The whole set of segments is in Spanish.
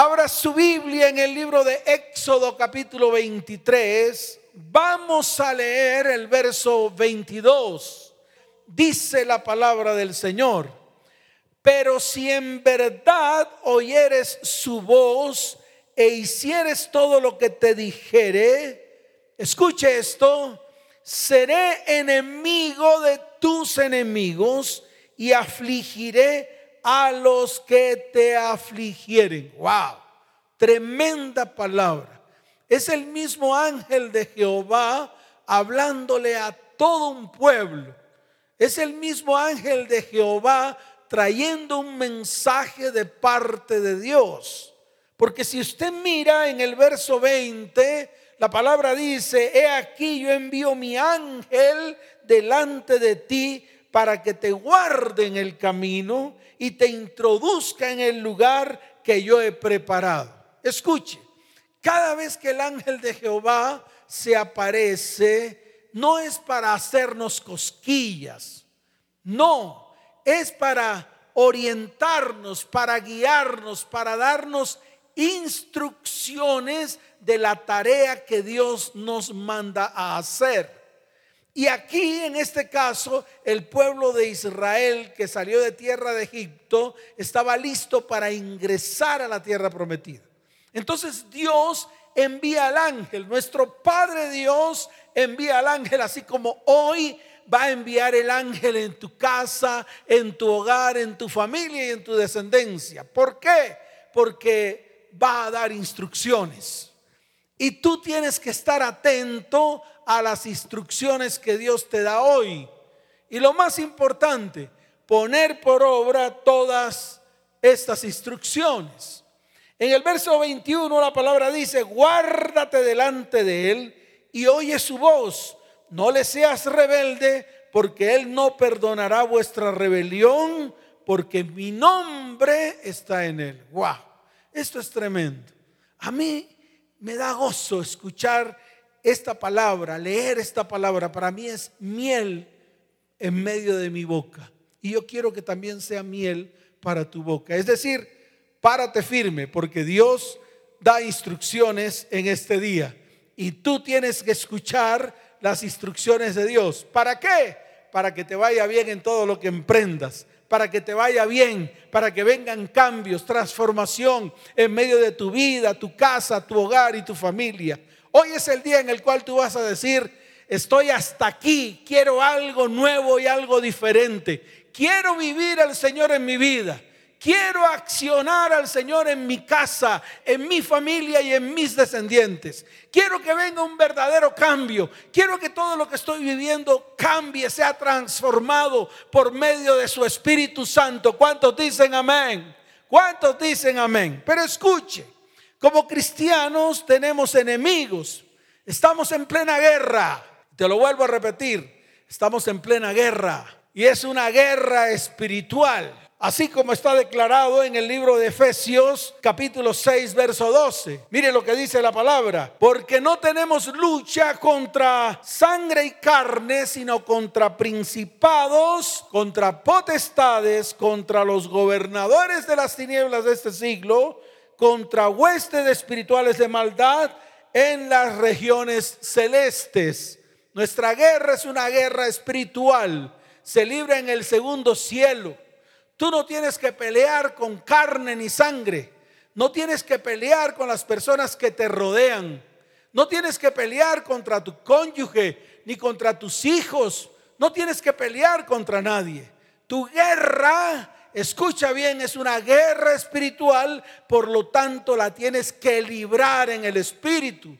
Abra su Biblia en el libro de Éxodo capítulo 23. Vamos a leer el verso 22. Dice la palabra del Señor. Pero si en verdad oyeres su voz e hicieres todo lo que te dijere, escuche esto, seré enemigo de tus enemigos y afligiré a los que te afligieren. Wow, tremenda palabra. Es el mismo ángel de Jehová hablándole a todo un pueblo. Es el mismo ángel de Jehová trayendo un mensaje de parte de Dios. Porque si usted mira en el verso 20, la palabra dice, he aquí yo envío mi ángel delante de ti para que te guarde en el camino y te introduzca en el lugar que yo he preparado. Escuche, cada vez que el ángel de Jehová se aparece, no es para hacernos cosquillas, no, es para orientarnos, para guiarnos, para darnos instrucciones de la tarea que Dios nos manda a hacer. Y aquí, en este caso, el pueblo de Israel que salió de tierra de Egipto estaba listo para ingresar a la tierra prometida. Entonces Dios envía al ángel, nuestro Padre Dios envía al ángel, así como hoy va a enviar el ángel en tu casa, en tu hogar, en tu familia y en tu descendencia. ¿Por qué? Porque va a dar instrucciones. Y tú tienes que estar atento a las instrucciones que Dios te da hoy. Y lo más importante, poner por obra todas estas instrucciones. En el verso 21 la palabra dice, guárdate delante de él y oye su voz. No le seas rebelde porque él no perdonará vuestra rebelión porque mi nombre está en él. Wow. Esto es tremendo. A mí me da gozo escuchar esta palabra, leer esta palabra. Para mí es miel en medio de mi boca. Y yo quiero que también sea miel para tu boca. Es decir, párate firme porque Dios da instrucciones en este día. Y tú tienes que escuchar las instrucciones de Dios. ¿Para qué? Para que te vaya bien en todo lo que emprendas para que te vaya bien, para que vengan cambios, transformación en medio de tu vida, tu casa, tu hogar y tu familia. Hoy es el día en el cual tú vas a decir, estoy hasta aquí, quiero algo nuevo y algo diferente. Quiero vivir al Señor en mi vida. Quiero accionar al Señor en mi casa, en mi familia y en mis descendientes. Quiero que venga un verdadero cambio. Quiero que todo lo que estoy viviendo cambie, sea transformado por medio de su Espíritu Santo. ¿Cuántos dicen amén? ¿Cuántos dicen amén? Pero escuche, como cristianos tenemos enemigos. Estamos en plena guerra. Te lo vuelvo a repetir. Estamos en plena guerra. Y es una guerra espiritual así como está declarado en el libro de Efesios capítulo 6 verso 12. Mire lo que dice la palabra, porque no tenemos lucha contra sangre y carne, sino contra principados, contra potestades, contra los gobernadores de las tinieblas de este siglo, contra huestes espirituales de maldad en las regiones celestes. Nuestra guerra es una guerra espiritual, se libra en el segundo cielo Tú no tienes que pelear con carne ni sangre. No tienes que pelear con las personas que te rodean. No tienes que pelear contra tu cónyuge ni contra tus hijos. No tienes que pelear contra nadie. Tu guerra, escucha bien, es una guerra espiritual, por lo tanto la tienes que librar en el espíritu.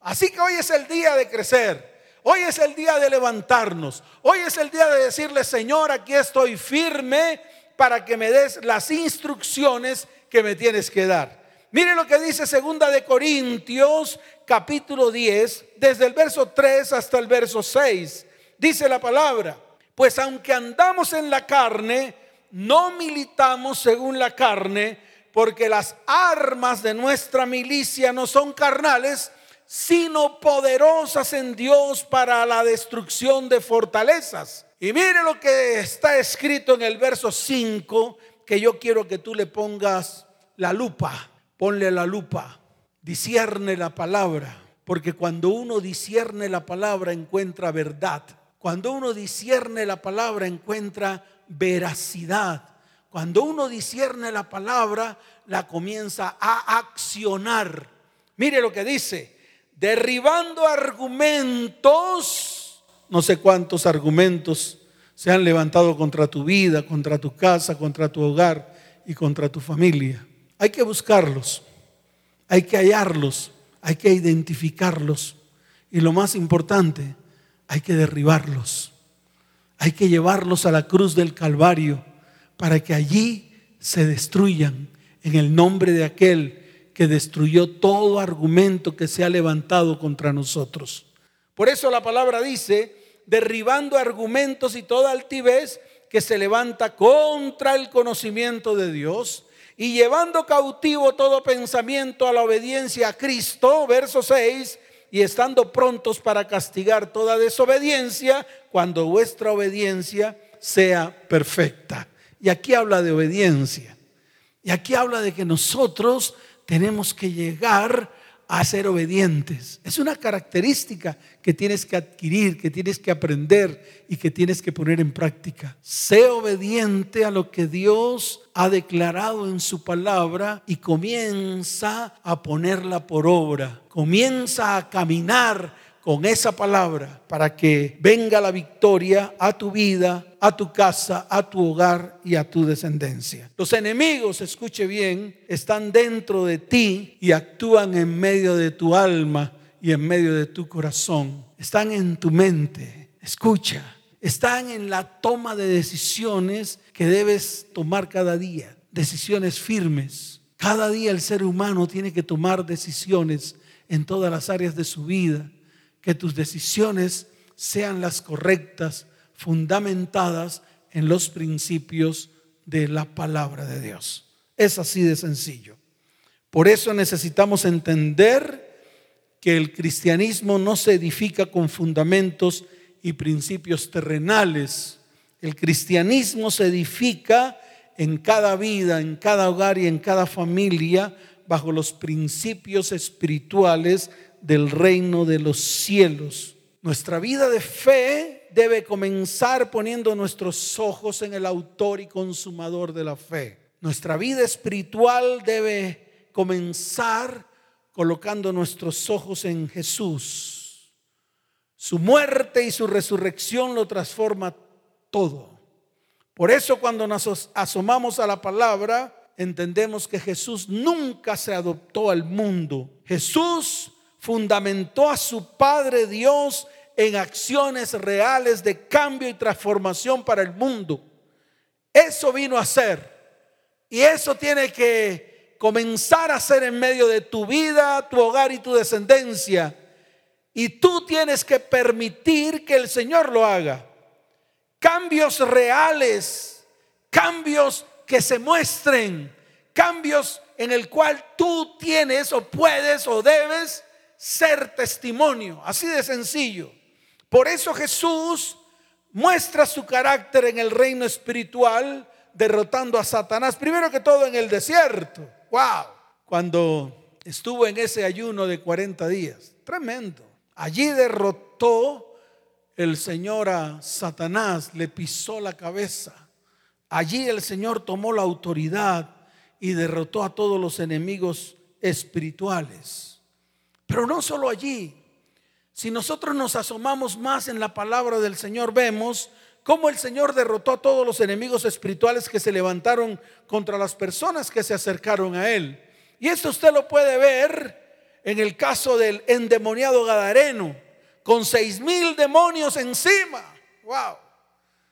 Así que hoy es el día de crecer. Hoy es el día de levantarnos. Hoy es el día de decirle, Señor, aquí estoy firme para que me des las instrucciones que me tienes que dar. Mire lo que dice segunda de Corintios capítulo 10, desde el verso 3 hasta el verso 6. Dice la palabra, pues aunque andamos en la carne, no militamos según la carne, porque las armas de nuestra milicia no son carnales, sino poderosas en Dios para la destrucción de fortalezas y mire lo que está escrito en el verso 5, que yo quiero que tú le pongas la lupa. ponle la lupa, discierne la palabra, porque cuando uno discierne la palabra encuentra verdad. Cuando uno discierne la palabra encuentra veracidad. Cuando uno discierne la palabra, la comienza a accionar. Mire lo que dice, derribando argumentos, no sé cuántos argumentos se han levantado contra tu vida, contra tu casa, contra tu hogar y contra tu familia. Hay que buscarlos, hay que hallarlos, hay que identificarlos y lo más importante, hay que derribarlos. Hay que llevarlos a la cruz del Calvario para que allí se destruyan en el nombre de aquel que destruyó todo argumento que se ha levantado contra nosotros. Por eso la palabra dice, derribando argumentos y toda altivez que se levanta contra el conocimiento de Dios y llevando cautivo todo pensamiento a la obediencia a Cristo, verso 6, y estando prontos para castigar toda desobediencia cuando vuestra obediencia sea perfecta. Y aquí habla de obediencia. Y aquí habla de que nosotros tenemos que llegar a ser obedientes. Es una característica que tienes que adquirir, que tienes que aprender y que tienes que poner en práctica. Sé obediente a lo que Dios ha declarado en su palabra y comienza a ponerla por obra. Comienza a caminar con esa palabra para que venga la victoria a tu vida, a tu casa, a tu hogar y a tu descendencia. Los enemigos, escuche bien, están dentro de ti y actúan en medio de tu alma y en medio de tu corazón. Están en tu mente. Escucha, están en la toma de decisiones que debes tomar cada día. Decisiones firmes. Cada día el ser humano tiene que tomar decisiones en todas las áreas de su vida que tus decisiones sean las correctas, fundamentadas en los principios de la palabra de Dios. Es así de sencillo. Por eso necesitamos entender que el cristianismo no se edifica con fundamentos y principios terrenales. El cristianismo se edifica en cada vida, en cada hogar y en cada familia bajo los principios espirituales del reino de los cielos. Nuestra vida de fe debe comenzar poniendo nuestros ojos en el autor y consumador de la fe. Nuestra vida espiritual debe comenzar colocando nuestros ojos en Jesús. Su muerte y su resurrección lo transforma todo. Por eso cuando nos asomamos a la palabra, entendemos que Jesús nunca se adoptó al mundo. Jesús fundamentó a su Padre Dios en acciones reales de cambio y transformación para el mundo. Eso vino a ser. Y eso tiene que comenzar a ser en medio de tu vida, tu hogar y tu descendencia. Y tú tienes que permitir que el Señor lo haga. Cambios reales, cambios que se muestren, cambios en el cual tú tienes o puedes o debes ser testimonio, así de sencillo. Por eso Jesús muestra su carácter en el reino espiritual, derrotando a Satanás, primero que todo en el desierto. ¡Wow! Cuando estuvo en ese ayuno de 40 días, tremendo. Allí derrotó el Señor a Satanás, le pisó la cabeza. Allí el Señor tomó la autoridad y derrotó a todos los enemigos espirituales. Pero no solo allí. Si nosotros nos asomamos más en la palabra del Señor, vemos cómo el Señor derrotó a todos los enemigos espirituales que se levantaron contra las personas que se acercaron a Él. Y esto usted lo puede ver en el caso del endemoniado Gadareno, con seis mil demonios encima. ¡Wow!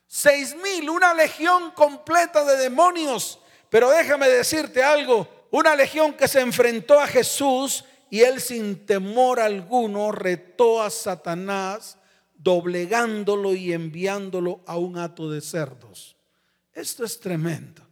Seis mil, una legión completa de demonios. Pero déjame decirte algo, una legión que se enfrentó a Jesús y él sin temor alguno retó a Satanás, doblegándolo y enviándolo a un hato de cerdos. Esto es tremendo.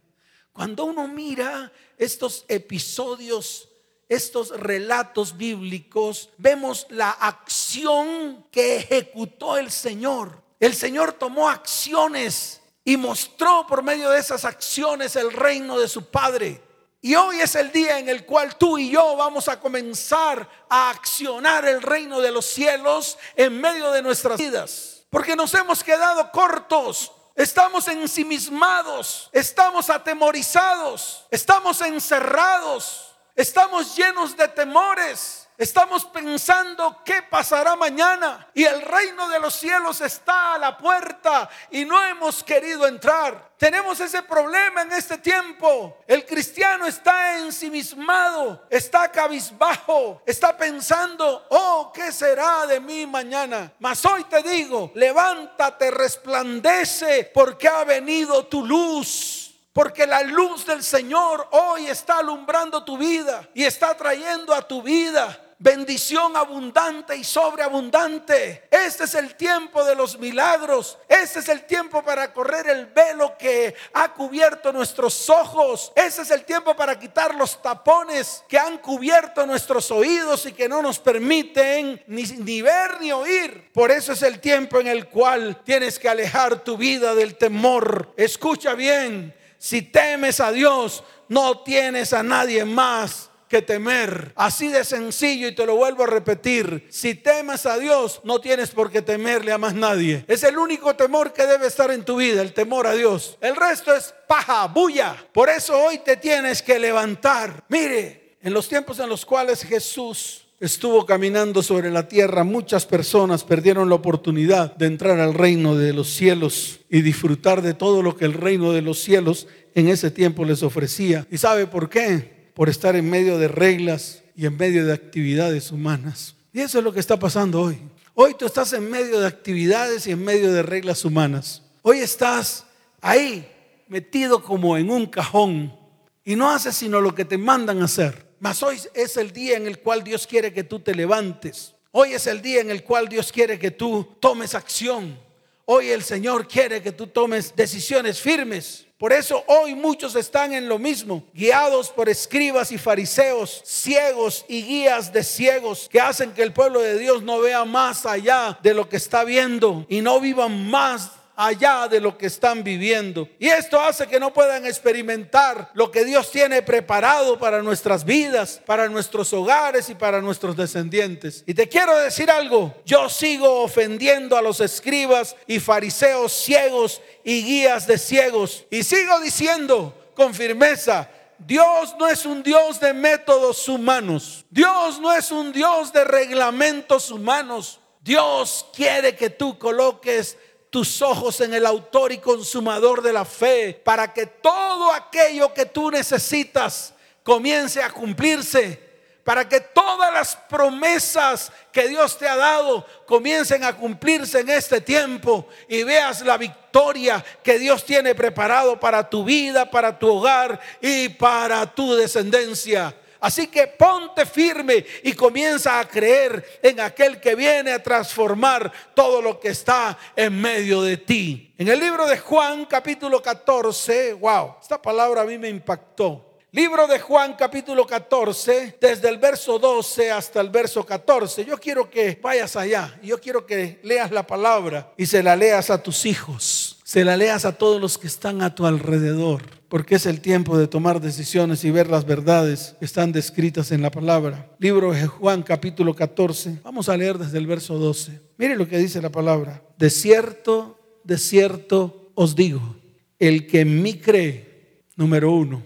Cuando uno mira estos episodios, estos relatos bíblicos, vemos la acción que ejecutó el Señor. El Señor tomó acciones y mostró por medio de esas acciones el reino de su Padre. Y hoy es el día en el cual tú y yo vamos a comenzar a accionar el reino de los cielos en medio de nuestras vidas. Porque nos hemos quedado cortos. Estamos ensimismados, estamos atemorizados, estamos encerrados, estamos llenos de temores. Estamos pensando qué pasará mañana y el reino de los cielos está a la puerta y no hemos querido entrar. Tenemos ese problema en este tiempo. El cristiano está ensimismado, está cabizbajo, está pensando, oh, ¿qué será de mí mañana? Mas hoy te digo, levántate, resplandece, porque ha venido tu luz. Porque la luz del Señor hoy está alumbrando tu vida y está trayendo a tu vida bendición abundante y sobreabundante. Este es el tiempo de los milagros. Este es el tiempo para correr el velo que ha cubierto nuestros ojos. Este es el tiempo para quitar los tapones que han cubierto nuestros oídos y que no nos permiten ni, ni ver ni oír. Por eso es el tiempo en el cual tienes que alejar tu vida del temor. Escucha bien, si temes a Dios, no tienes a nadie más que temer. Así de sencillo y te lo vuelvo a repetir. Si temes a Dios, no tienes por qué temerle a más nadie. Es el único temor que debe estar en tu vida, el temor a Dios. El resto es paja, bulla. Por eso hoy te tienes que levantar. Mire, en los tiempos en los cuales Jesús estuvo caminando sobre la tierra, muchas personas perdieron la oportunidad de entrar al reino de los cielos y disfrutar de todo lo que el reino de los cielos en ese tiempo les ofrecía. ¿Y sabe por qué? por estar en medio de reglas y en medio de actividades humanas. Y eso es lo que está pasando hoy. Hoy tú estás en medio de actividades y en medio de reglas humanas. Hoy estás ahí metido como en un cajón y no haces sino lo que te mandan hacer. Mas hoy es el día en el cual Dios quiere que tú te levantes. Hoy es el día en el cual Dios quiere que tú tomes acción. Hoy el Señor quiere que tú tomes decisiones firmes. Por eso hoy muchos están en lo mismo, guiados por escribas y fariseos, ciegos y guías de ciegos, que hacen que el pueblo de Dios no vea más allá de lo que está viendo y no vivan más allá de lo que están viviendo. Y esto hace que no puedan experimentar lo que Dios tiene preparado para nuestras vidas, para nuestros hogares y para nuestros descendientes. Y te quiero decir algo, yo sigo ofendiendo a los escribas y fariseos ciegos y guías de ciegos. Y sigo diciendo con firmeza, Dios no es un Dios de métodos humanos. Dios no es un Dios de reglamentos humanos. Dios quiere que tú coloques tus ojos en el autor y consumador de la fe, para que todo aquello que tú necesitas comience a cumplirse, para que todas las promesas que Dios te ha dado comiencen a cumplirse en este tiempo y veas la victoria que Dios tiene preparado para tu vida, para tu hogar y para tu descendencia. Así que ponte firme y comienza a creer en aquel que viene a transformar todo lo que está en medio de ti. En el libro de Juan capítulo 14, wow, esta palabra a mí me impactó. Libro de Juan capítulo 14, desde el verso 12 hasta el verso 14. Yo quiero que vayas allá, yo quiero que leas la palabra y se la leas a tus hijos, se la leas a todos los que están a tu alrededor porque es el tiempo de tomar decisiones y ver las verdades que están descritas en la palabra. Libro de Juan capítulo 14. Vamos a leer desde el verso 12. Mire lo que dice la palabra. De cierto, de cierto os digo, el que en mí cree, número uno,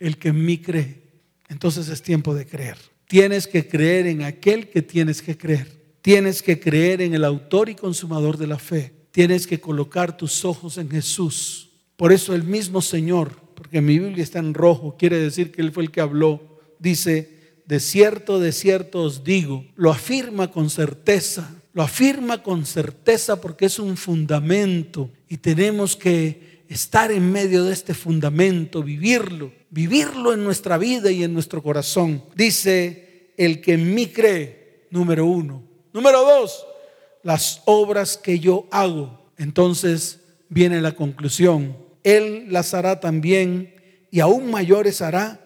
el que en mí cree, entonces es tiempo de creer. Tienes que creer en aquel que tienes que creer. Tienes que creer en el autor y consumador de la fe. Tienes que colocar tus ojos en Jesús por eso el mismo Señor, porque mi Biblia está en rojo, quiere decir que Él fue el que habló, dice, de cierto, de cierto os digo, lo afirma con certeza, lo afirma con certeza porque es un fundamento y tenemos que estar en medio de este fundamento, vivirlo, vivirlo en nuestra vida y en nuestro corazón. Dice, el que en mí cree, número uno. Número dos, las obras que yo hago. Entonces viene la conclusión él las hará también y aún mayores hará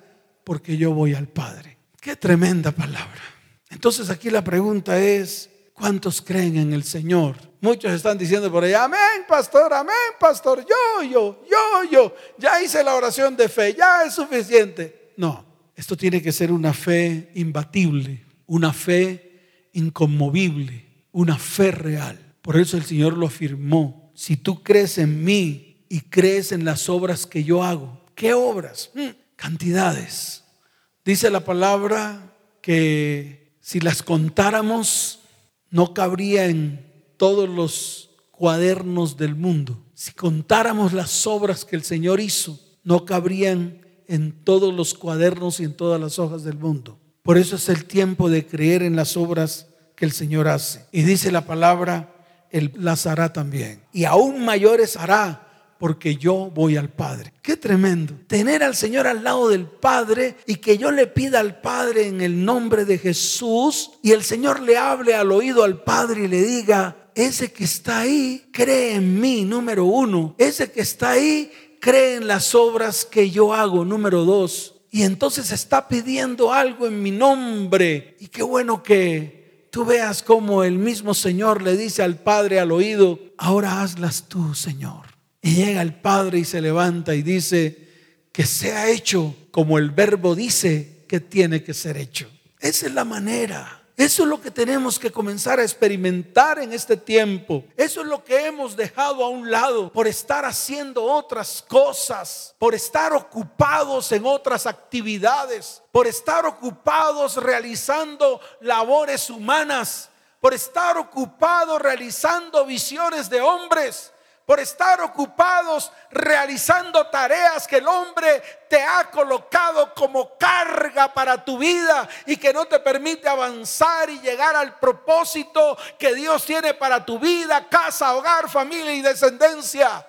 porque yo voy al Padre. Qué tremenda palabra. Entonces aquí la pregunta es, ¿cuántos creen en el Señor? Muchos están diciendo por ahí, amén, pastor, amén, pastor, yo, yo, yo, yo, ya hice la oración de fe, ya es suficiente. No, esto tiene que ser una fe imbatible, una fe inconmovible, una fe real. Por eso el Señor lo afirmó. Si tú crees en mí y crees en las obras que yo hago, ¿qué obras? Mm, cantidades. Dice la palabra que si las contáramos, no cabría en todos los cuadernos del mundo. Si contáramos las obras que el Señor hizo, no cabrían en todos los cuadernos y en todas las hojas del mundo. Por eso es el tiempo de creer en las obras que el Señor hace. Y dice la palabra, Él las hará también. Y aún mayores hará porque yo voy al Padre. Qué tremendo. Tener al Señor al lado del Padre y que yo le pida al Padre en el nombre de Jesús y el Señor le hable al oído al Padre y le diga, ese que está ahí cree en mí, número uno. Ese que está ahí cree en las obras que yo hago, número dos. Y entonces está pidiendo algo en mi nombre. Y qué bueno que tú veas como el mismo Señor le dice al Padre al oído, ahora hazlas tú, Señor. Y llega el Padre y se levanta y dice, que sea hecho como el verbo dice que tiene que ser hecho. Esa es la manera. Eso es lo que tenemos que comenzar a experimentar en este tiempo. Eso es lo que hemos dejado a un lado por estar haciendo otras cosas, por estar ocupados en otras actividades, por estar ocupados realizando labores humanas, por estar ocupados realizando visiones de hombres por estar ocupados realizando tareas que el hombre te ha colocado como carga para tu vida y que no te permite avanzar y llegar al propósito que Dios tiene para tu vida, casa, hogar, familia y descendencia.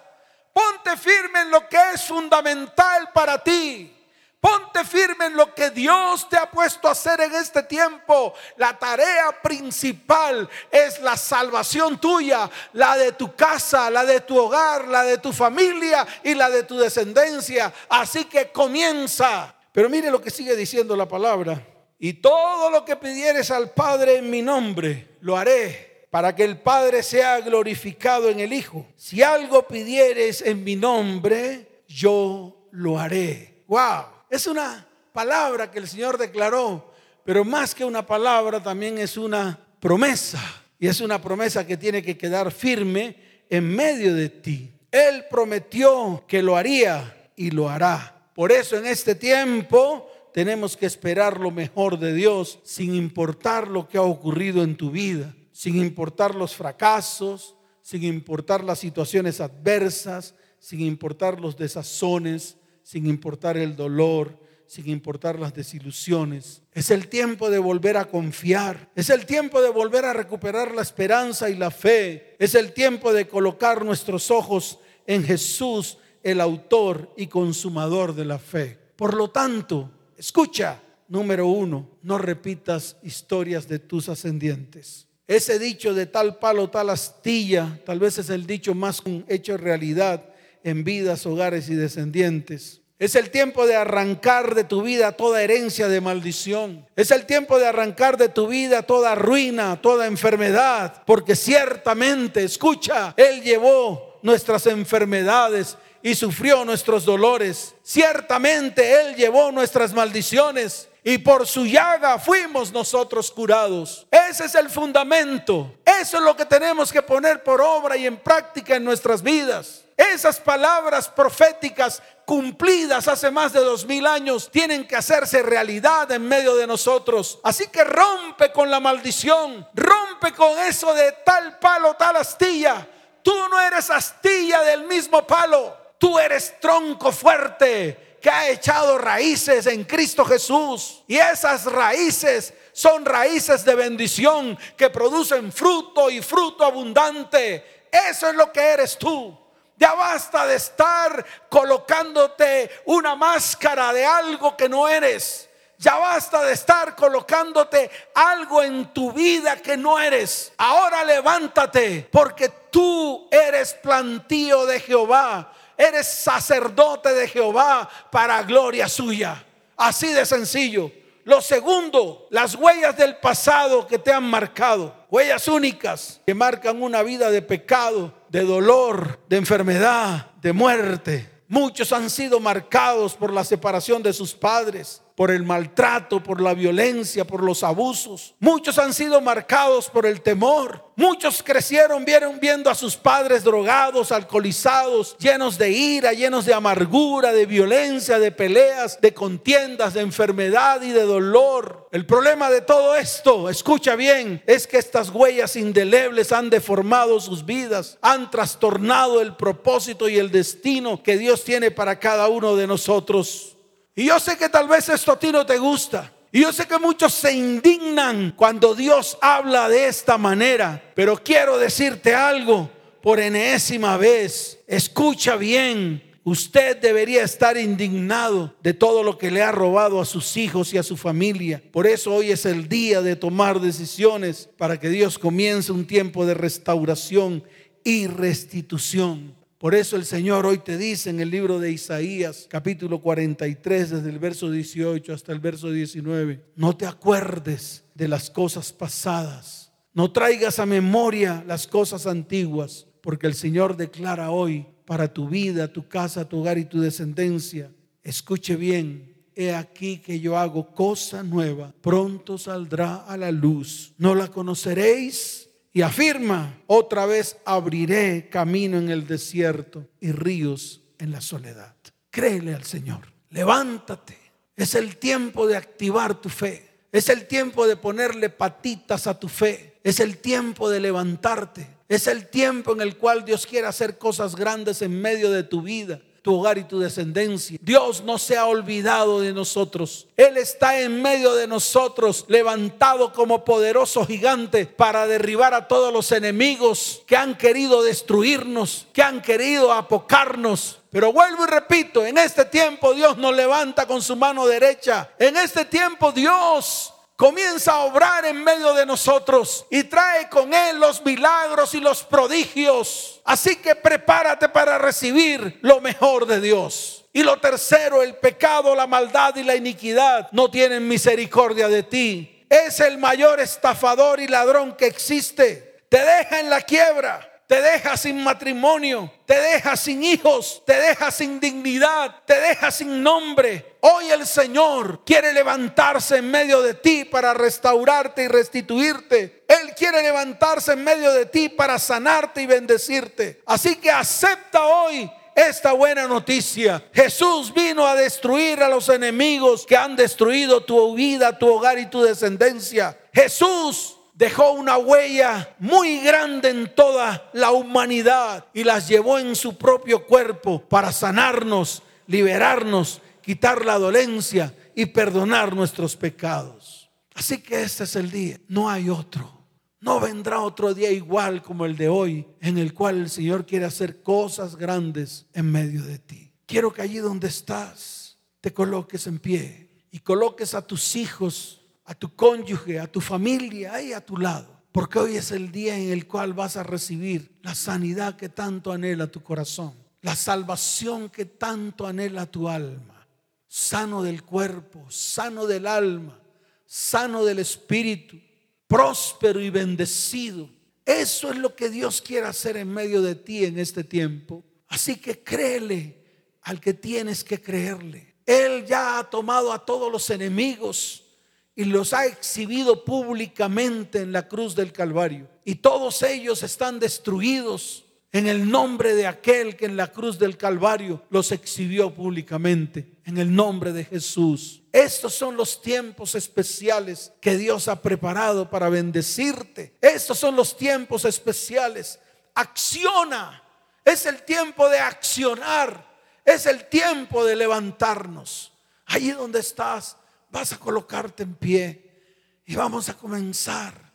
Ponte firme en lo que es fundamental para ti. Ponte firme en lo que Dios te ha puesto a hacer en este tiempo. La tarea principal es la salvación tuya, la de tu casa, la de tu hogar, la de tu familia y la de tu descendencia. Así que comienza. Pero mire lo que sigue diciendo la palabra. Y todo lo que pidieres al Padre en mi nombre, lo haré para que el Padre sea glorificado en el Hijo. Si algo pidieres en mi nombre, yo lo haré. Wow. Es una palabra que el Señor declaró, pero más que una palabra también es una promesa. Y es una promesa que tiene que quedar firme en medio de ti. Él prometió que lo haría y lo hará. Por eso en este tiempo tenemos que esperar lo mejor de Dios sin importar lo que ha ocurrido en tu vida, sin importar los fracasos, sin importar las situaciones adversas, sin importar los desazones, sin importar el dolor, sin importar las desilusiones. Es el tiempo de volver a confiar. Es el tiempo de volver a recuperar la esperanza y la fe. Es el tiempo de colocar nuestros ojos en Jesús, el autor y consumador de la fe. Por lo tanto, escucha, número uno, no repitas historias de tus ascendientes. Ese dicho de tal palo, tal astilla, tal vez es el dicho más hecho realidad en vidas, hogares y descendientes. Es el tiempo de arrancar de tu vida toda herencia de maldición. Es el tiempo de arrancar de tu vida toda ruina, toda enfermedad. Porque ciertamente, escucha, Él llevó nuestras enfermedades y sufrió nuestros dolores. Ciertamente Él llevó nuestras maldiciones y por su llaga fuimos nosotros curados. Ese es el fundamento. Eso es lo que tenemos que poner por obra y en práctica en nuestras vidas. Esas palabras proféticas cumplidas hace más de dos mil años tienen que hacerse realidad en medio de nosotros. Así que rompe con la maldición, rompe con eso de tal palo, tal astilla. Tú no eres astilla del mismo palo, tú eres tronco fuerte que ha echado raíces en Cristo Jesús. Y esas raíces son raíces de bendición que producen fruto y fruto abundante. Eso es lo que eres tú. Ya basta de estar colocándote una máscara de algo que no eres. Ya basta de estar colocándote algo en tu vida que no eres. Ahora levántate porque tú eres plantío de Jehová. Eres sacerdote de Jehová para gloria suya. Así de sencillo. Lo segundo, las huellas del pasado que te han marcado, huellas únicas que marcan una vida de pecado, de dolor, de enfermedad, de muerte. Muchos han sido marcados por la separación de sus padres por el maltrato, por la violencia, por los abusos. Muchos han sido marcados por el temor. Muchos crecieron, vieron viendo a sus padres drogados, alcoholizados, llenos de ira, llenos de amargura, de violencia, de peleas, de contiendas, de enfermedad y de dolor. El problema de todo esto, escucha bien, es que estas huellas indelebles han deformado sus vidas, han trastornado el propósito y el destino que Dios tiene para cada uno de nosotros. Y yo sé que tal vez esto a ti no te gusta. Y yo sé que muchos se indignan cuando Dios habla de esta manera. Pero quiero decirte algo por enésima vez. Escucha bien. Usted debería estar indignado de todo lo que le ha robado a sus hijos y a su familia. Por eso hoy es el día de tomar decisiones para que Dios comience un tiempo de restauración y restitución. Por eso el Señor hoy te dice en el libro de Isaías, capítulo 43, desde el verso 18 hasta el verso 19, no te acuerdes de las cosas pasadas, no traigas a memoria las cosas antiguas, porque el Señor declara hoy para tu vida, tu casa, tu hogar y tu descendencia, escuche bien, he aquí que yo hago cosa nueva, pronto saldrá a la luz, no la conoceréis y afirma, otra vez abriré camino en el desierto y ríos en la soledad. Créele al Señor, levántate. Es el tiempo de activar tu fe. Es el tiempo de ponerle patitas a tu fe. Es el tiempo de levantarte. Es el tiempo en el cual Dios quiere hacer cosas grandes en medio de tu vida tu hogar y tu descendencia. Dios no se ha olvidado de nosotros. Él está en medio de nosotros, levantado como poderoso gigante para derribar a todos los enemigos que han querido destruirnos, que han querido apocarnos. Pero vuelvo y repito, en este tiempo Dios nos levanta con su mano derecha. En este tiempo Dios comienza a obrar en medio de nosotros y trae con él los milagros y los prodigios. Así que prepárate para recibir lo mejor de Dios. Y lo tercero, el pecado, la maldad y la iniquidad no tienen misericordia de ti. Es el mayor estafador y ladrón que existe. Te deja en la quiebra te deja sin matrimonio, te deja sin hijos, te deja sin dignidad, te deja sin nombre. Hoy el Señor quiere levantarse en medio de ti para restaurarte y restituirte. Él quiere levantarse en medio de ti para sanarte y bendecirte. Así que acepta hoy esta buena noticia. Jesús vino a destruir a los enemigos que han destruido tu vida, tu hogar y tu descendencia. Jesús dejó una huella muy grande en toda la humanidad y las llevó en su propio cuerpo para sanarnos, liberarnos, quitar la dolencia y perdonar nuestros pecados. Así que este es el día, no hay otro. No vendrá otro día igual como el de hoy, en el cual el Señor quiere hacer cosas grandes en medio de ti. Quiero que allí donde estás te coloques en pie y coloques a tus hijos a tu cónyuge, a tu familia, ahí a tu lado. Porque hoy es el día en el cual vas a recibir la sanidad que tanto anhela tu corazón, la salvación que tanto anhela tu alma, sano del cuerpo, sano del alma, sano del espíritu, próspero y bendecido. Eso es lo que Dios quiere hacer en medio de ti en este tiempo. Así que créele al que tienes que creerle. Él ya ha tomado a todos los enemigos y los ha exhibido públicamente en la cruz del Calvario. Y todos ellos están destruidos en el nombre de aquel que en la cruz del Calvario los exhibió públicamente, en el nombre de Jesús. Estos son los tiempos especiales que Dios ha preparado para bendecirte. Estos son los tiempos especiales. Acciona. Es el tiempo de accionar. Es el tiempo de levantarnos. Allí donde estás, vas a colocarte en pie y vamos a comenzar.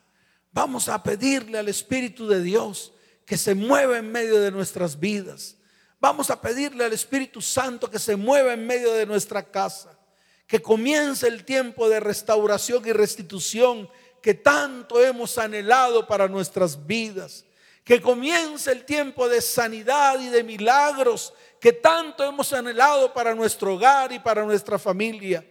Vamos a pedirle al Espíritu de Dios que se mueva en medio de nuestras vidas. Vamos a pedirle al Espíritu Santo que se mueva en medio de nuestra casa. Que comience el tiempo de restauración y restitución que tanto hemos anhelado para nuestras vidas. Que comience el tiempo de sanidad y de milagros que tanto hemos anhelado para nuestro hogar y para nuestra familia.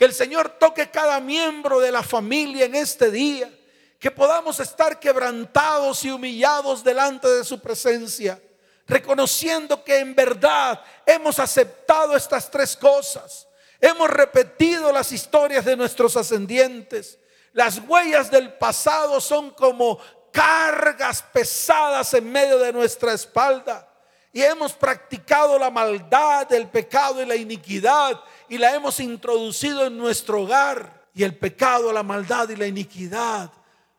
Que el Señor toque cada miembro de la familia en este día. Que podamos estar quebrantados y humillados delante de su presencia. reconociendo que en verdad hemos aceptado estas tres cosas. Hemos repetido las historias de nuestros ascendientes. Las huellas del pasado son como cargas pesadas en medio de nuestra espalda. Y hemos practicado la maldad, el pecado y la iniquidad y la hemos introducido en nuestro hogar. Y el pecado, la maldad y la iniquidad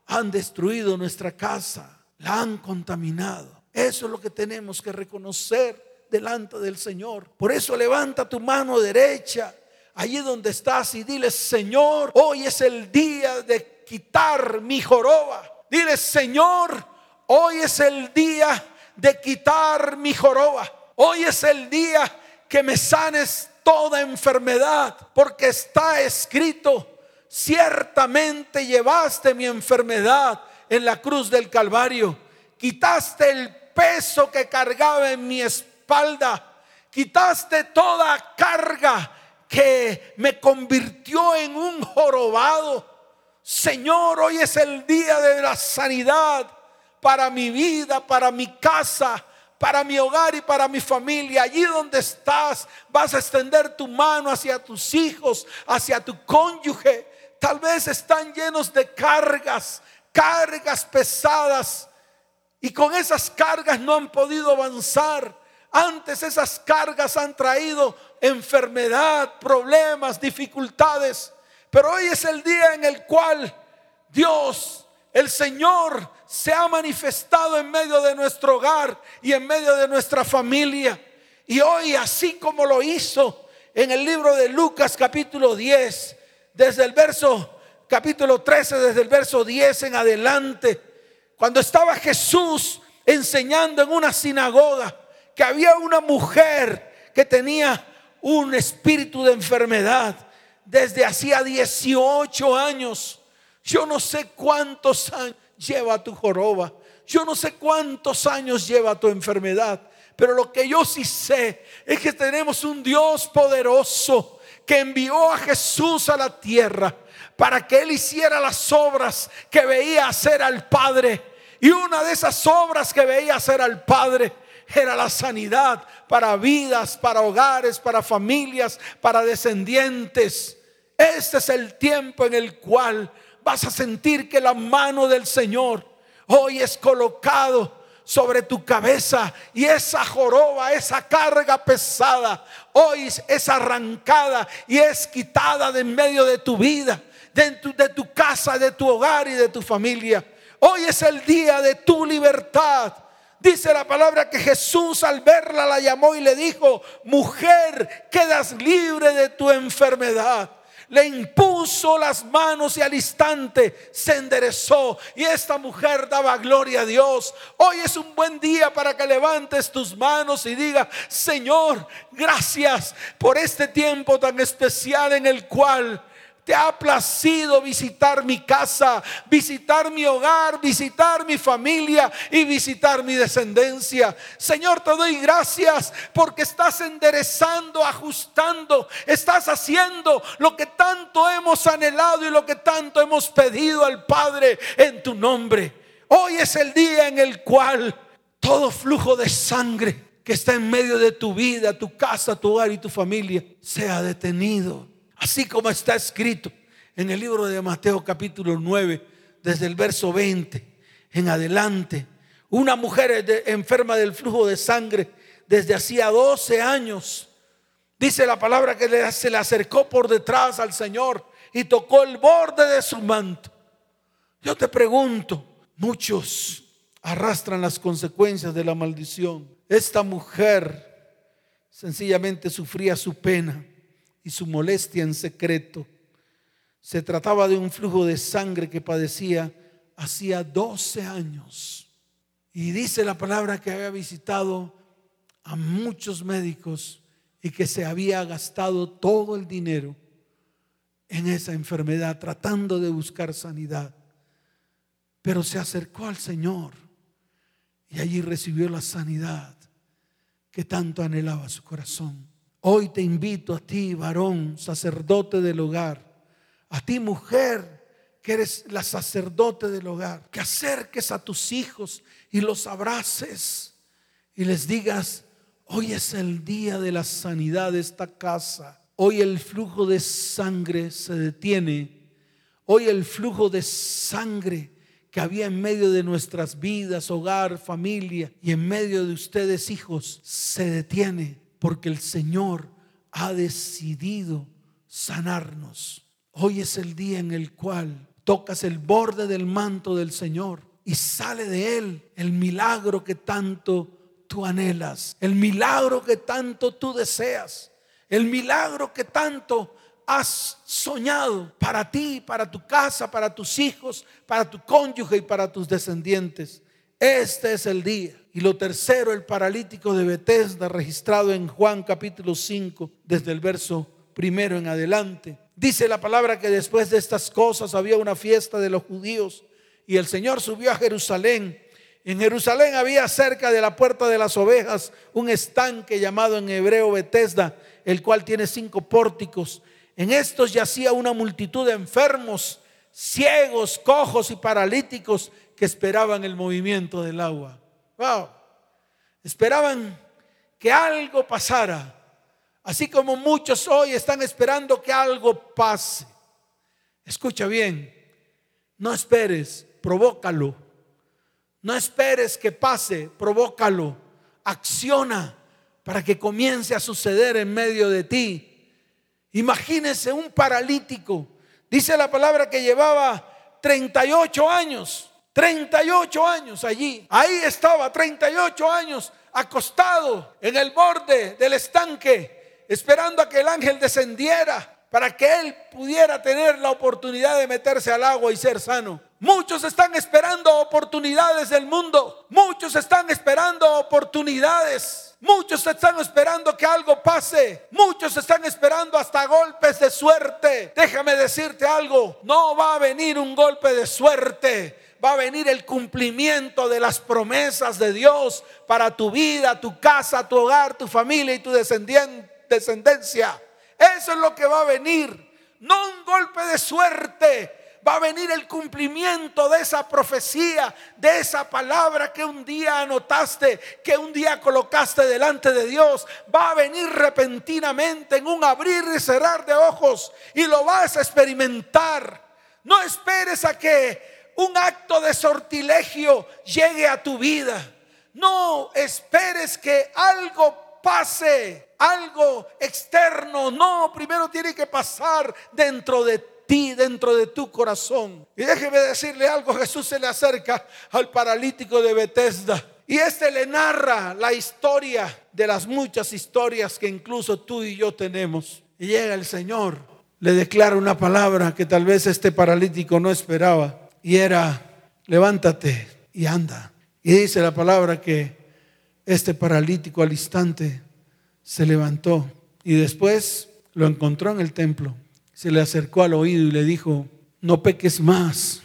han destruido nuestra casa, la han contaminado. Eso es lo que tenemos que reconocer delante del Señor. Por eso levanta tu mano derecha allí donde estás y dile, Señor, hoy es el día de quitar mi joroba. Dile, Señor, hoy es el día de quitar mi joroba. Hoy es el día que me sanes toda enfermedad, porque está escrito, ciertamente llevaste mi enfermedad en la cruz del Calvario, quitaste el peso que cargaba en mi espalda, quitaste toda carga que me convirtió en un jorobado. Señor, hoy es el día de la sanidad para mi vida, para mi casa, para mi hogar y para mi familia. Allí donde estás, vas a extender tu mano hacia tus hijos, hacia tu cónyuge. Tal vez están llenos de cargas, cargas pesadas. Y con esas cargas no han podido avanzar. Antes esas cargas han traído enfermedad, problemas, dificultades. Pero hoy es el día en el cual Dios, el Señor, se ha manifestado en medio de nuestro hogar y en medio de nuestra familia. Y hoy, así como lo hizo en el libro de Lucas capítulo 10, desde el verso capítulo 13, desde el verso 10 en adelante, cuando estaba Jesús enseñando en una sinagoga, que había una mujer que tenía un espíritu de enfermedad desde hacía 18 años. Yo no sé cuántos años lleva tu joroba. Yo no sé cuántos años lleva tu enfermedad. Pero lo que yo sí sé es que tenemos un Dios poderoso que envió a Jesús a la tierra para que Él hiciera las obras que veía hacer al Padre. Y una de esas obras que veía hacer al Padre era la sanidad para vidas, para hogares, para familias, para descendientes. Este es el tiempo en el cual vas a sentir que la mano del Señor hoy es colocado sobre tu cabeza y esa joroba, esa carga pesada, hoy es arrancada y es quitada de en medio de tu vida, de de tu casa, de tu hogar y de tu familia. Hoy es el día de tu libertad. Dice la palabra que Jesús al verla la llamó y le dijo, mujer, quedas libre de tu enfermedad. Le impuso las manos y al instante se enderezó. Y esta mujer daba gloria a Dios. Hoy es un buen día para que levantes tus manos y diga, Señor, gracias por este tiempo tan especial en el cual te ha placido visitar mi casa, visitar mi hogar, visitar mi familia y visitar mi descendencia. Señor, te doy gracias porque estás enderezando, ajustando, estás haciendo lo que tanto hemos anhelado y lo que tanto hemos pedido al Padre en tu nombre. Hoy es el día en el cual todo flujo de sangre que está en medio de tu vida, tu casa, tu hogar y tu familia sea detenido Así como está escrito en el libro de Mateo capítulo 9, desde el verso 20 en adelante. Una mujer enferma del flujo de sangre desde hacía 12 años. Dice la palabra que se le acercó por detrás al Señor y tocó el borde de su manto. Yo te pregunto, muchos arrastran las consecuencias de la maldición. Esta mujer sencillamente sufría su pena y su molestia en secreto. Se trataba de un flujo de sangre que padecía hacía 12 años. Y dice la palabra que había visitado a muchos médicos y que se había gastado todo el dinero en esa enfermedad tratando de buscar sanidad. Pero se acercó al Señor y allí recibió la sanidad que tanto anhelaba su corazón. Hoy te invito a ti, varón, sacerdote del hogar, a ti, mujer, que eres la sacerdote del hogar, que acerques a tus hijos y los abraces y les digas, hoy es el día de la sanidad de esta casa. Hoy el flujo de sangre se detiene. Hoy el flujo de sangre que había en medio de nuestras vidas, hogar, familia y en medio de ustedes hijos, se detiene porque el Señor ha decidido sanarnos. Hoy es el día en el cual tocas el borde del manto del Señor y sale de él el milagro que tanto tú anhelas, el milagro que tanto tú deseas, el milagro que tanto has soñado para ti, para tu casa, para tus hijos, para tu cónyuge y para tus descendientes. Este es el día. Y lo tercero, el paralítico de Bethesda, registrado en Juan capítulo 5, desde el verso primero en adelante. Dice la palabra que después de estas cosas había una fiesta de los judíos y el Señor subió a Jerusalén. En Jerusalén había cerca de la puerta de las ovejas un estanque llamado en hebreo Bethesda, el cual tiene cinco pórticos en estos yacía una multitud de enfermos, ciegos, cojos y paralíticos que esperaban el movimiento del agua. Wow. Esperaban que algo pasara. Así como muchos hoy están esperando que algo pase. Escucha bien, no esperes, provócalo. No esperes que pase, provócalo. Acciona para que comience a suceder en medio de ti Imagínense un paralítico. Dice la palabra que llevaba 38 años. 38 años allí. Ahí estaba, 38 años, acostado en el borde del estanque, esperando a que el ángel descendiera para que él pudiera tener la oportunidad de meterse al agua y ser sano. Muchos están esperando oportunidades del mundo. Muchos están esperando oportunidades. Muchos están esperando que algo pase. Muchos están esperando hasta golpes de suerte. Déjame decirte algo. No va a venir un golpe de suerte. Va a venir el cumplimiento de las promesas de Dios para tu vida, tu casa, tu hogar, tu familia y tu descendencia. Eso es lo que va a venir. No un golpe de suerte va a venir el cumplimiento de esa profecía, de esa palabra que un día anotaste, que un día colocaste delante de Dios. Va a venir repentinamente en un abrir y cerrar de ojos y lo vas a experimentar. No esperes a que un de sortilegio llegue a tu vida. No esperes que algo pase, algo externo. No, primero tiene que pasar dentro de ti dentro de tu corazón. Y déjeme decirle algo, Jesús se le acerca al paralítico de Bethesda. Y este le narra la historia de las muchas historias que incluso tú y yo tenemos. Y llega el Señor, le declara una palabra que tal vez este paralítico no esperaba. Y era, levántate y anda. Y dice la palabra que este paralítico al instante se levantó y después lo encontró en el templo se le acercó al oído y le dijo, no peques más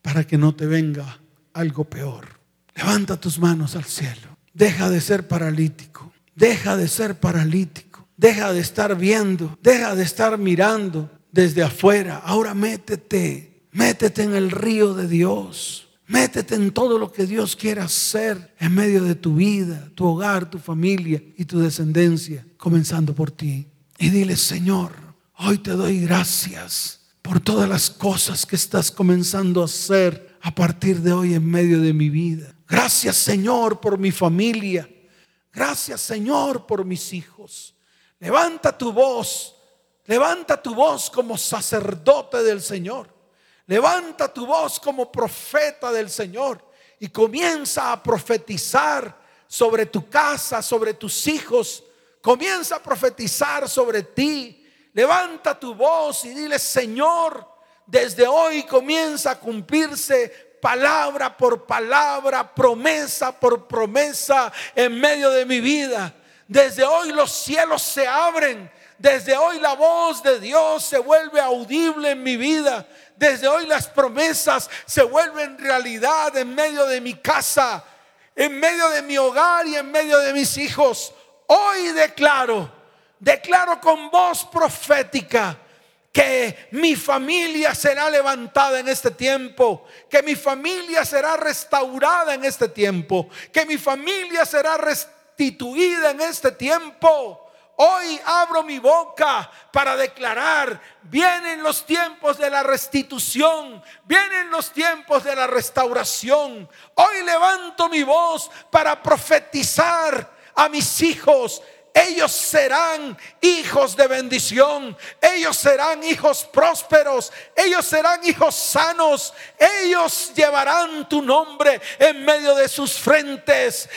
para que no te venga algo peor. Levanta tus manos al cielo. Deja de ser paralítico. Deja de ser paralítico. Deja de estar viendo. Deja de estar mirando desde afuera. Ahora métete. Métete en el río de Dios. Métete en todo lo que Dios quiere hacer en medio de tu vida, tu hogar, tu familia y tu descendencia, comenzando por ti. Y dile, Señor, Hoy te doy gracias por todas las cosas que estás comenzando a hacer a partir de hoy en medio de mi vida. Gracias Señor por mi familia. Gracias Señor por mis hijos. Levanta tu voz. Levanta tu voz como sacerdote del Señor. Levanta tu voz como profeta del Señor y comienza a profetizar sobre tu casa, sobre tus hijos. Comienza a profetizar sobre ti, Levanta tu voz y dile, Señor, desde hoy comienza a cumplirse palabra por palabra, promesa por promesa en medio de mi vida. Desde hoy los cielos se abren. Desde hoy la voz de Dios se vuelve audible en mi vida. Desde hoy las promesas se vuelven realidad en medio de mi casa, en medio de mi hogar y en medio de mis hijos. Hoy declaro declaro con voz profética que mi familia será levantada en este tiempo, que mi familia será restaurada en este tiempo, que mi familia será restituida en este tiempo. Hoy abro mi boca para declarar, vienen los tiempos de la restitución, vienen los tiempos de la restauración. Hoy levanto mi voz para profetizar a mis hijos ellos serán hijos de bendición, ellos serán hijos prósperos, ellos serán hijos sanos, ellos llevarán tu nombre en medio de sus frentes,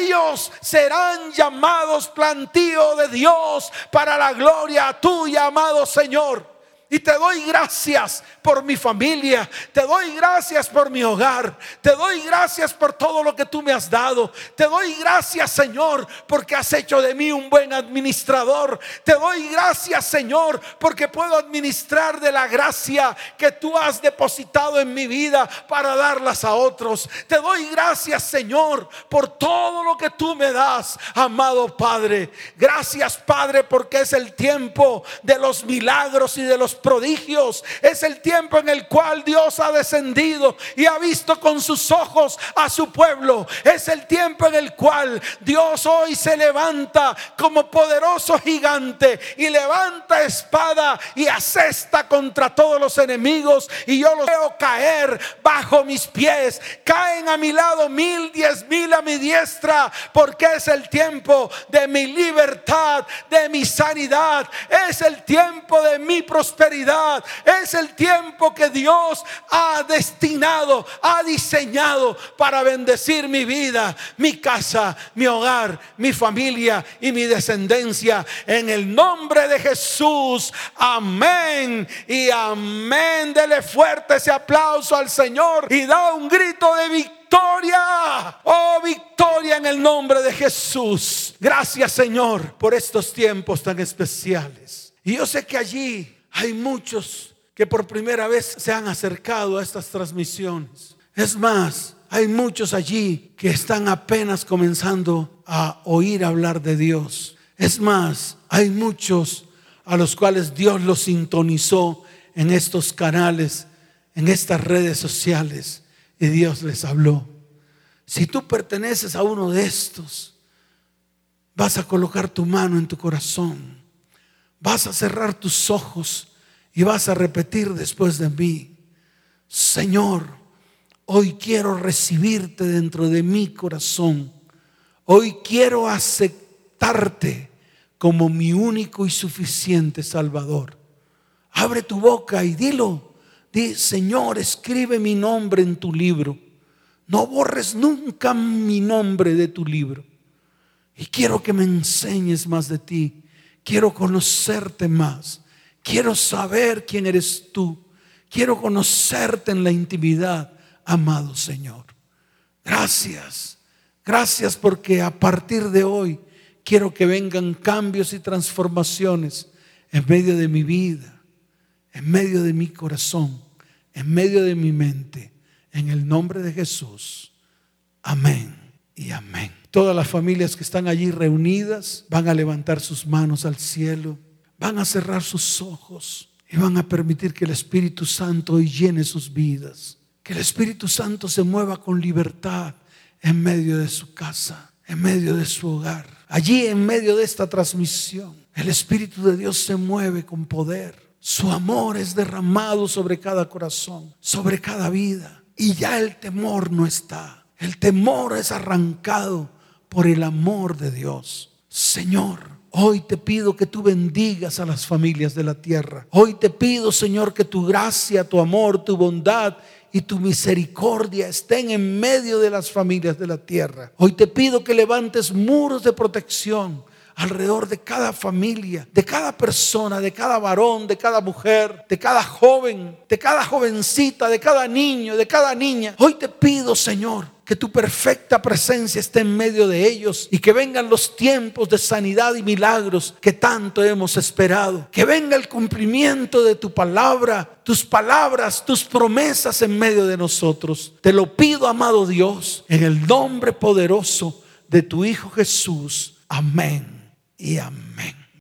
ellos serán llamados plantío de Dios para la gloria tuya, amado Señor. Y te doy gracias por mi familia. Te doy gracias por mi hogar. Te doy gracias por todo lo que tú me has dado. Te doy gracias, Señor, porque has hecho de mí un buen administrador. Te doy gracias, Señor, porque puedo administrar de la gracia que tú has depositado en mi vida para darlas a otros. Te doy gracias, Señor, por todo lo que tú me das, amado Padre. Gracias, Padre, porque es el tiempo de los milagros y de los prodigios. Es el tiempo en el cual Dios ha descendido y ha visto con sus ojos a su pueblo. Es el tiempo en el cual Dios hoy se levanta como poderoso gigante y levanta espada y asesta contra todos los enemigos y yo los veo caer bajo mis pies. Caen a mi lado mil, diez mil a mi diestra porque es el tiempo de mi libertad, de mi sanidad. Es el tiempo de mi prosperidad es el tiempo que Dios ha destinado, ha diseñado para bendecir mi vida, mi casa, mi hogar, mi familia y mi descendencia. En el nombre de Jesús. Amén. Y amén. Dele fuerte ese aplauso al Señor y da un grito de victoria. Oh, victoria en el nombre de Jesús. Gracias Señor por estos tiempos tan especiales. Y yo sé que allí hay muchos que por primera vez se han acercado a estas transmisiones. Es más, hay muchos allí que están apenas comenzando a oír hablar de Dios. Es más, hay muchos a los cuales Dios los sintonizó en estos canales, en estas redes sociales, y Dios les habló. Si tú perteneces a uno de estos, vas a colocar tu mano en tu corazón vas a cerrar tus ojos y vas a repetir después de mí, Señor, hoy quiero recibirte dentro de mi corazón. Hoy quiero aceptarte como mi único y suficiente Salvador. Abre tu boca y dilo. Di, Señor, escribe mi nombre en tu libro. No borres nunca mi nombre de tu libro. Y quiero que me enseñes más de ti Quiero conocerte más. Quiero saber quién eres tú. Quiero conocerte en la intimidad, amado Señor. Gracias. Gracias porque a partir de hoy quiero que vengan cambios y transformaciones en medio de mi vida, en medio de mi corazón, en medio de mi mente. En el nombre de Jesús. Amén y amén. Todas las familias que están allí reunidas van a levantar sus manos al cielo, van a cerrar sus ojos y van a permitir que el Espíritu Santo hoy llene sus vidas. Que el Espíritu Santo se mueva con libertad en medio de su casa, en medio de su hogar. Allí en medio de esta transmisión, el Espíritu de Dios se mueve con poder. Su amor es derramado sobre cada corazón, sobre cada vida. Y ya el temor no está. El temor es arrancado por el amor de Dios. Señor, hoy te pido que tú bendigas a las familias de la tierra. Hoy te pido, Señor, que tu gracia, tu amor, tu bondad y tu misericordia estén en medio de las familias de la tierra. Hoy te pido que levantes muros de protección alrededor de cada familia, de cada persona, de cada varón, de cada mujer, de cada joven, de cada jovencita, de cada niño, de cada niña. Hoy te pido, Señor, que tu perfecta presencia esté en medio de ellos y que vengan los tiempos de sanidad y milagros que tanto hemos esperado. Que venga el cumplimiento de tu palabra, tus palabras, tus promesas en medio de nosotros. Te lo pido, amado Dios, en el nombre poderoso de tu Hijo Jesús. Amén y amén.